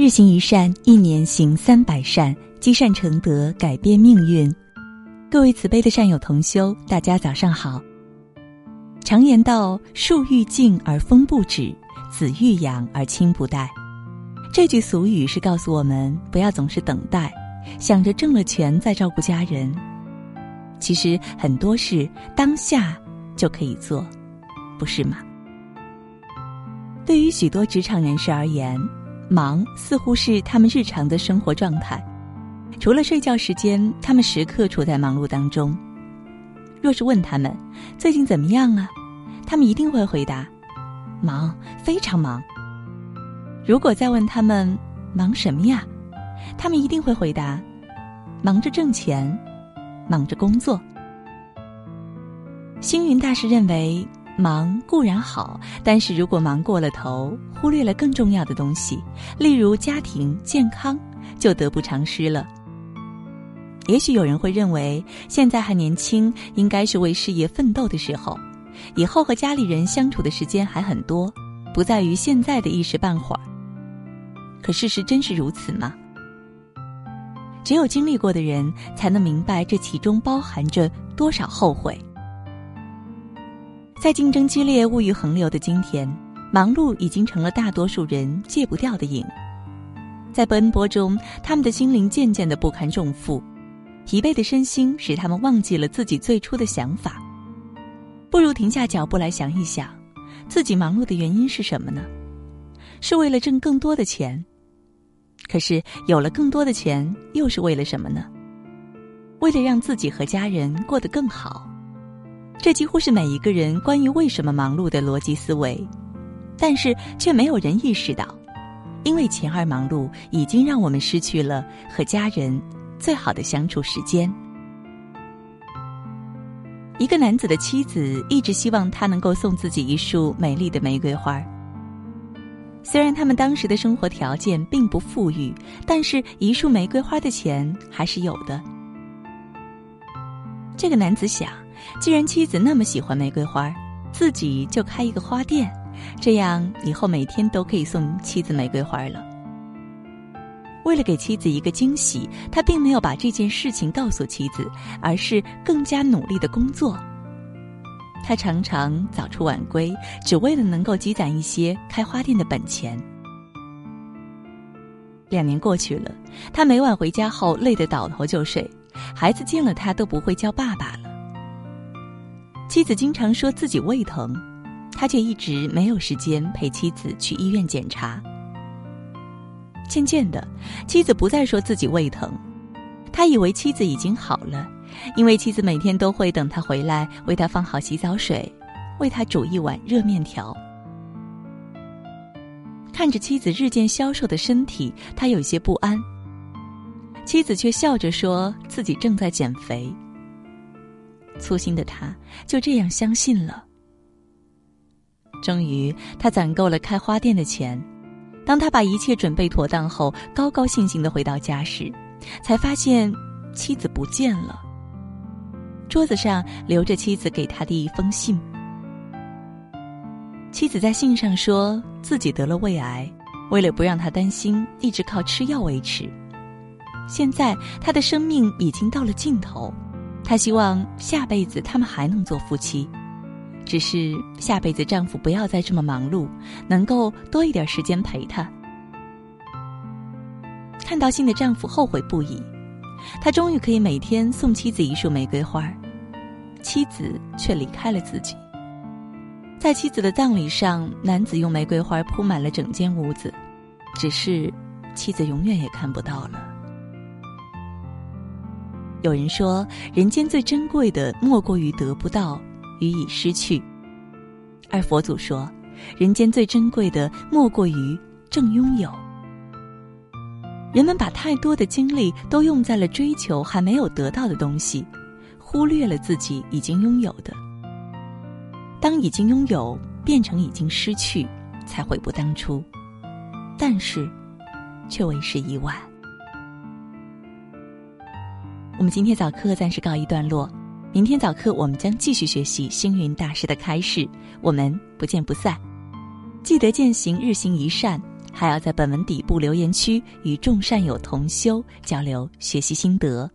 日行一善，一年行三百善，积善成德，改变命运。各位慈悲的善友同修，大家早上好。常言道：“树欲静而风不止，子欲养而亲不待。”这句俗语是告诉我们，不要总是等待，想着挣了钱再照顾家人。其实很多事当下就可以做，不是吗？对于许多职场人士而言，忙似乎是他们日常的生活状态，除了睡觉时间，他们时刻处在忙碌当中。若是问他们最近怎么样啊，他们一定会回答：忙，非常忙。如果再问他们忙什么呀，他们一定会回答：忙着挣钱，忙着工作。星云大师认为。忙固然好，但是如果忙过了头，忽略了更重要的东西，例如家庭健康，就得不偿失了。也许有人会认为，现在还年轻，应该是为事业奋斗的时候，以后和家里人相处的时间还很多，不在于现在的一时半会儿。可事实真是如此吗？只有经历过的人，才能明白这其中包含着多少后悔。在竞争激烈、物欲横流的今天，忙碌已经成了大多数人戒不掉的瘾。在奔波中，他们的心灵渐渐的不堪重负，疲惫的身心使他们忘记了自己最初的想法。不如停下脚步来想一想，自己忙碌的原因是什么呢？是为了挣更多的钱。可是有了更多的钱，又是为了什么呢？为了让自己和家人过得更好。这几乎是每一个人关于为什么忙碌的逻辑思维，但是却没有人意识到，因为钱而忙碌，已经让我们失去了和家人最好的相处时间。一个男子的妻子一直希望他能够送自己一束美丽的玫瑰花。虽然他们当时的生活条件并不富裕，但是一束玫瑰花的钱还是有的。这个男子想。既然妻子那么喜欢玫瑰花，自己就开一个花店，这样以后每天都可以送妻子玫瑰花了。为了给妻子一个惊喜，他并没有把这件事情告诉妻子，而是更加努力的工作。他常常早出晚归，只为了能够积攒一些开花店的本钱。两年过去了，他每晚回家后累得倒头就睡，孩子见了他都不会叫爸爸。妻子经常说自己胃疼，他却一直没有时间陪妻子去医院检查。渐渐的，妻子不再说自己胃疼，他以为妻子已经好了，因为妻子每天都会等他回来为他放好洗澡水，为他煮一碗热面条。看着妻子日渐消瘦的身体，他有些不安。妻子却笑着说自己正在减肥。粗心的他就这样相信了。终于，他攒够了开花店的钱。当他把一切准备妥当后，高高兴兴的回到家时，才发现妻子不见了。桌子上留着妻子给他的一封信。妻子在信上说自己得了胃癌，为了不让他担心，一直靠吃药维持。现在，他的生命已经到了尽头。她希望下辈子他们还能做夫妻，只是下辈子丈夫不要再这么忙碌，能够多一点时间陪她。看到信的丈夫后悔不已，他终于可以每天送妻子一束玫瑰花，妻子却离开了自己。在妻子的葬礼上，男子用玫瑰花铺满了整间屋子，只是妻子永远也看不到了。有人说，人间最珍贵的莫过于得不到与已失去；而佛祖说，人间最珍贵的莫过于正拥有。人们把太多的精力都用在了追求还没有得到的东西，忽略了自己已经拥有的。当已经拥有变成已经失去，才悔不当初，但是，却为时已晚。我们今天早课暂时告一段落，明天早课我们将继续学习星云大师的开示，我们不见不散。记得践行日行一善，还要在本文底部留言区与众善友同修交流学习心得。